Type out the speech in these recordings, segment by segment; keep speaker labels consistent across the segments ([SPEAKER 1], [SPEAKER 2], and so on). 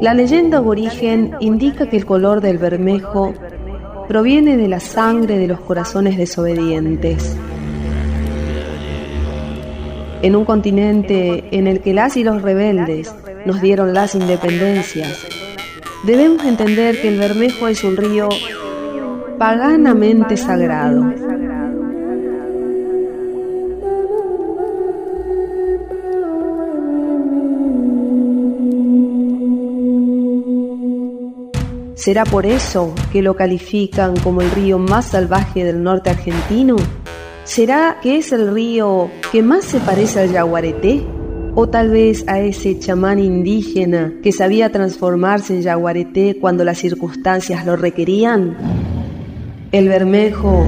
[SPEAKER 1] La leyenda aborigen indica que el color del bermejo proviene de la sangre de los corazones desobedientes. En un continente en el que las y los rebeldes nos dieron las independencias, debemos entender que el Bermejo es un río paganamente sagrado. ¿Será por eso que lo califican como el río más salvaje del norte argentino? ¿Será que es el río que más se parece al yaguareté? ¿O tal vez a ese chamán indígena que sabía transformarse en yaguareté cuando las circunstancias lo requerían? El Bermejo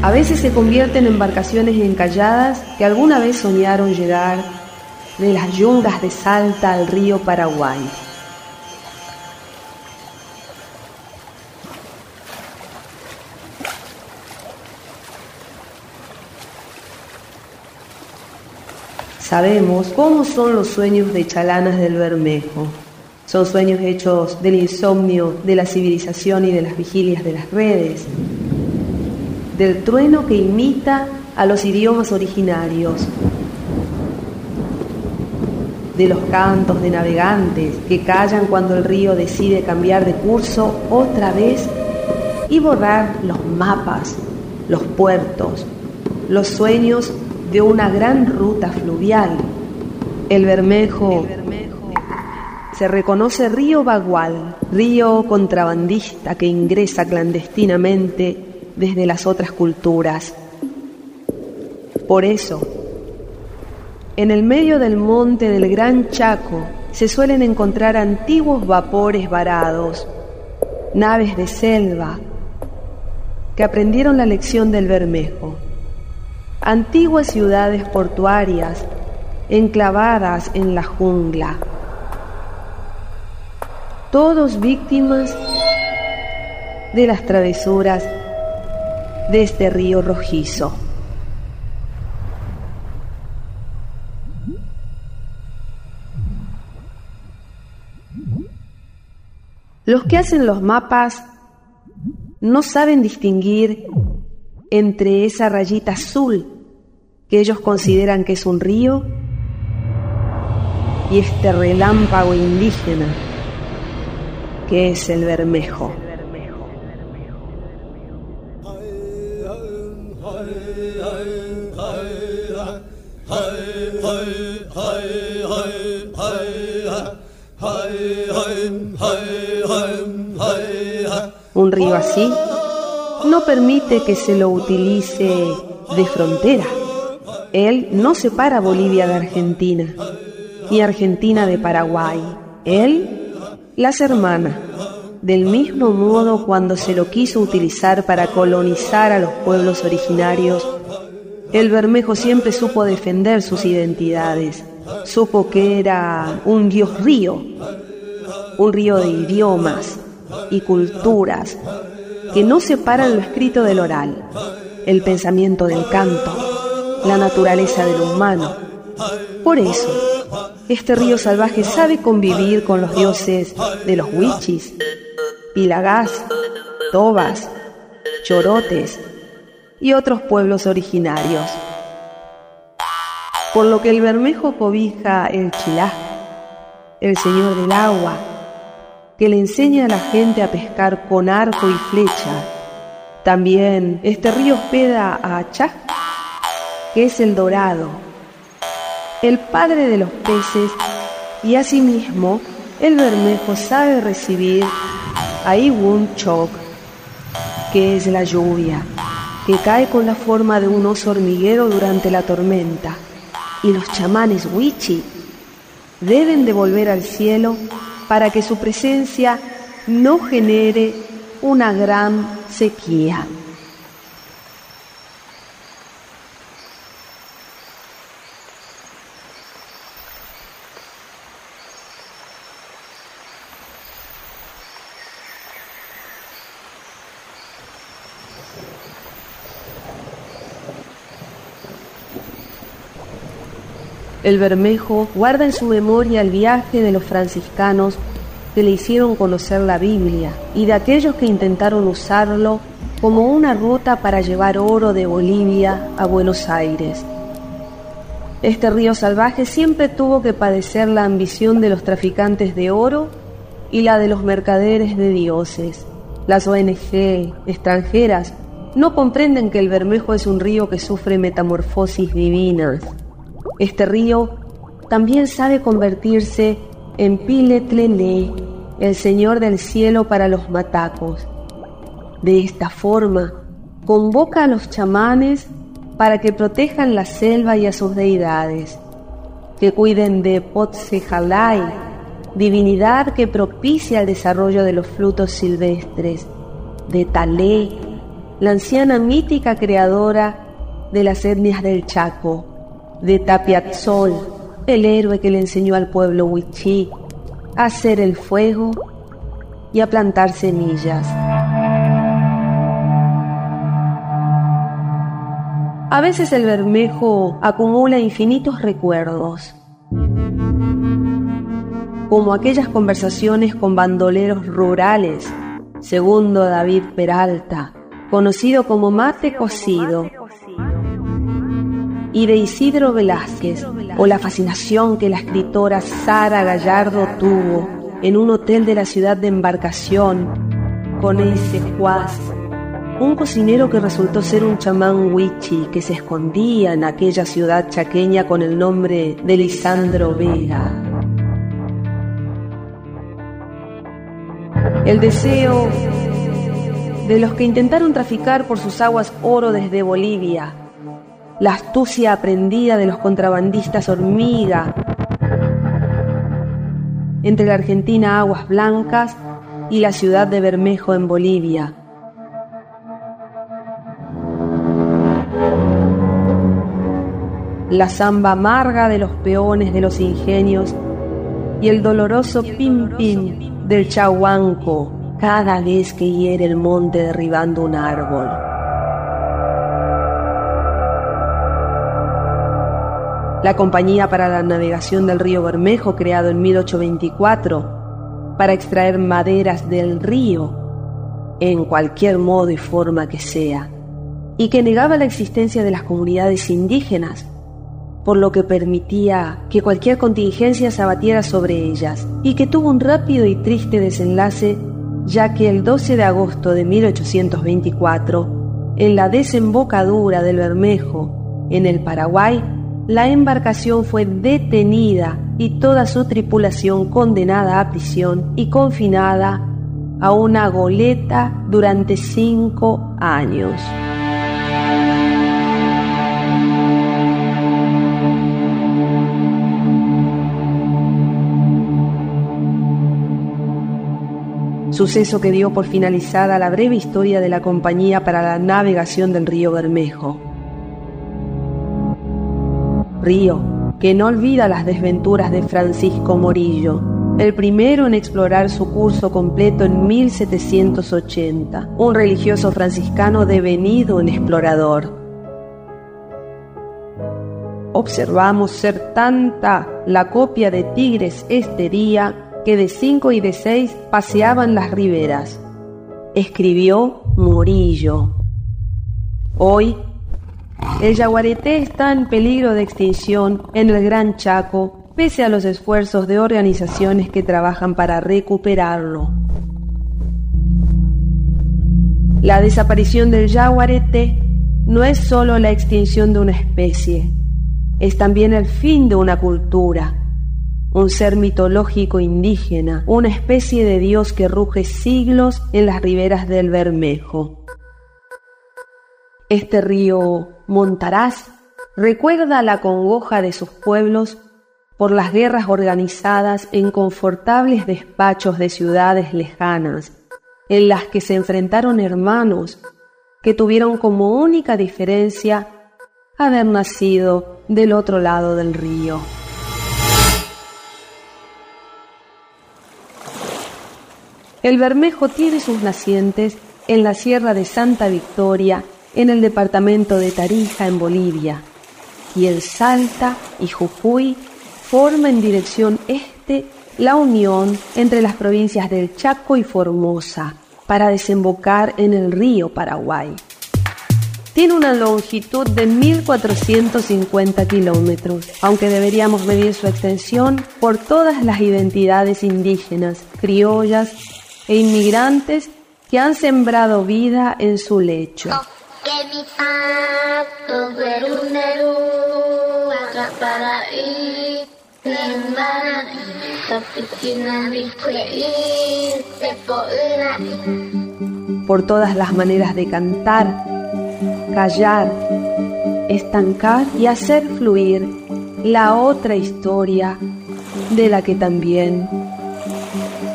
[SPEAKER 1] a veces se convierte en embarcaciones encalladas que alguna vez soñaron llegar de las yungas de Salta al río Paraguay. Sabemos cómo son los sueños de chalanas del Bermejo. Son sueños hechos del insomnio, de la civilización y de las vigilias de las redes, del trueno que imita a los idiomas originarios, de los cantos de navegantes que callan cuando el río decide cambiar de curso otra vez y borrar los mapas, los puertos, los sueños de una gran ruta fluvial. El Bermejo se reconoce río Bagual, río contrabandista que ingresa clandestinamente desde las otras culturas. Por eso, en el medio del monte del Gran Chaco se suelen encontrar antiguos vapores varados, naves de selva, que aprendieron la lección del Bermejo antiguas ciudades portuarias enclavadas en la jungla, todos víctimas de las travesuras de este río rojizo. Los que hacen los mapas no saben distinguir entre esa rayita azul que ellos consideran que es un río y este relámpago indígena que es el Bermejo. Un río así no permite que se lo utilice de frontera. Él no separa Bolivia de Argentina, ni Argentina de Paraguay. Él las hermana, del mismo modo cuando se lo quiso utilizar para colonizar a los pueblos originarios, el Bermejo siempre supo defender sus identidades, supo que era un dios río, un río de idiomas y culturas que no separan lo escrito del oral, el pensamiento del canto, la naturaleza del humano. Por eso, este río salvaje sabe convivir con los dioses de los huichis, pilagás, tobas, chorotes y otros pueblos originarios. Por lo que el Bermejo cobija el chilá, el señor del agua, que le enseña a la gente a pescar con arco y flecha. También este río hospeda a Achá, que es el dorado, el padre de los peces, y asimismo el bermejo sabe recibir a Iwun Chok, que es la lluvia, que cae con la forma de un oso hormiguero durante la tormenta, y los chamanes Wichi deben de volver al cielo para que su presencia no genere una gran sequía. El Bermejo guarda en su memoria el viaje de los franciscanos que le hicieron conocer la Biblia y de aquellos que intentaron usarlo como una ruta para llevar oro de Bolivia a Buenos Aires. Este río salvaje siempre tuvo que padecer la ambición de los traficantes de oro y la de los mercaderes de dioses. Las ONG extranjeras no comprenden que el Bermejo es un río que sufre metamorfosis divinas. Este río también sabe convertirse en Piletlele, el Señor del cielo para los matacos. De esta forma, convoca a los chamanes para que protejan la selva y a sus deidades, que cuiden de Potsejalai, divinidad que propicia el desarrollo de los frutos silvestres, de Talé, la anciana mítica creadora de las etnias del Chaco, de Tapiatzol, el héroe que le enseñó al pueblo Huichí a hacer el fuego y a plantar semillas. A veces el Bermejo acumula infinitos recuerdos, como aquellas conversaciones con bandoleros rurales, segundo David Peralta, conocido como Mate Cocido, y de Isidro Velázquez, o la fascinación que la escritora Sara Gallardo tuvo en un hotel de la ciudad de embarcación con ese Juaz un cocinero que resultó ser un chamán wichi que se escondía en aquella ciudad chaqueña con el nombre de Lisandro Vega. El deseo de los que intentaron traficar por sus aguas oro desde Bolivia, la astucia aprendida de los contrabandistas hormiga entre la Argentina Aguas Blancas y la ciudad de Bermejo en Bolivia la zamba amarga de los peones de los ingenios y el doloroso pim pim del chahuanco cada vez que hiere el monte derribando un árbol. La Compañía para la Navegación del Río Bermejo, creado en 1824, para extraer maderas del río en cualquier modo y forma que sea, y que negaba la existencia de las comunidades indígenas por lo que permitía que cualquier contingencia se abatiera sobre ellas, y que tuvo un rápido y triste desenlace, ya que el 12 de agosto de 1824, en la desembocadura del Bermejo, en el Paraguay, la embarcación fue detenida y toda su tripulación condenada a prisión y confinada a una goleta durante cinco años. suceso que dio por finalizada la breve historia de la Compañía para la Navegación del Río Bermejo. Río que no olvida las desventuras de Francisco Morillo, el primero en explorar su curso completo en 1780, un religioso franciscano devenido en explorador. Observamos ser tanta la copia de Tigres este día que de cinco y de seis paseaban las riberas. Escribió Murillo. Hoy, el yaguareté está en peligro de extinción en el Gran Chaco, pese a los esfuerzos de organizaciones que trabajan para recuperarlo. La desaparición del yaguareté no es solo la extinción de una especie, es también el fin de una cultura un ser mitológico indígena, una especie de dios que ruge siglos en las riberas del Bermejo. Este río Montaraz recuerda la congoja de sus pueblos por las guerras organizadas en confortables despachos de ciudades lejanas, en las que se enfrentaron hermanos que tuvieron como única diferencia haber nacido del otro lado del río. El Bermejo tiene sus nacientes en la Sierra de Santa Victoria, en el departamento de Tarija, en Bolivia, y el Salta y Jujuy forma en dirección este
[SPEAKER 2] la unión entre las provincias del Chaco y Formosa para desembocar en el río Paraguay. Tiene una longitud de 1.450 kilómetros, aunque deberíamos medir su extensión por todas las identidades indígenas, criollas e inmigrantes que han sembrado vida en su lecho. Por todas las maneras de cantar, callar, estancar y hacer fluir la otra historia de la que también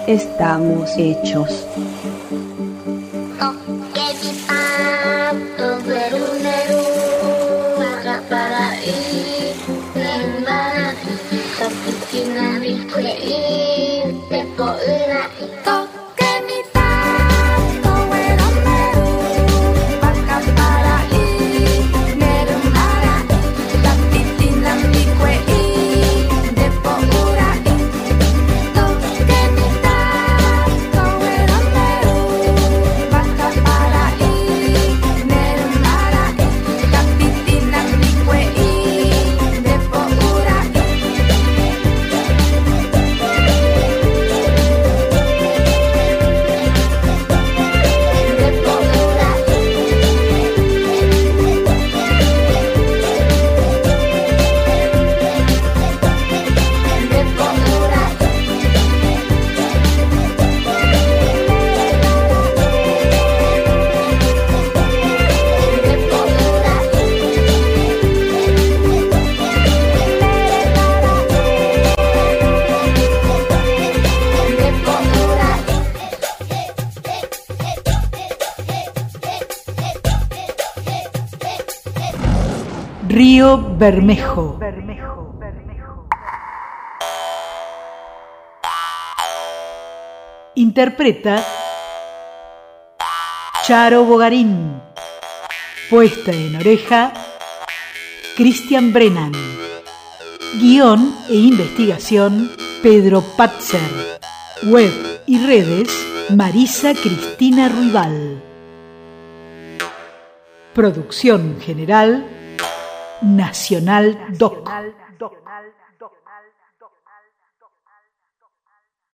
[SPEAKER 2] estamos hechos.
[SPEAKER 3] Bermejo. Interpreta Charo Bogarín. Puesta en oreja Cristian Brennan. Guión e investigación Pedro Patzer. Web y redes Marisa Cristina Ruibal. Producción general Nacional Doc.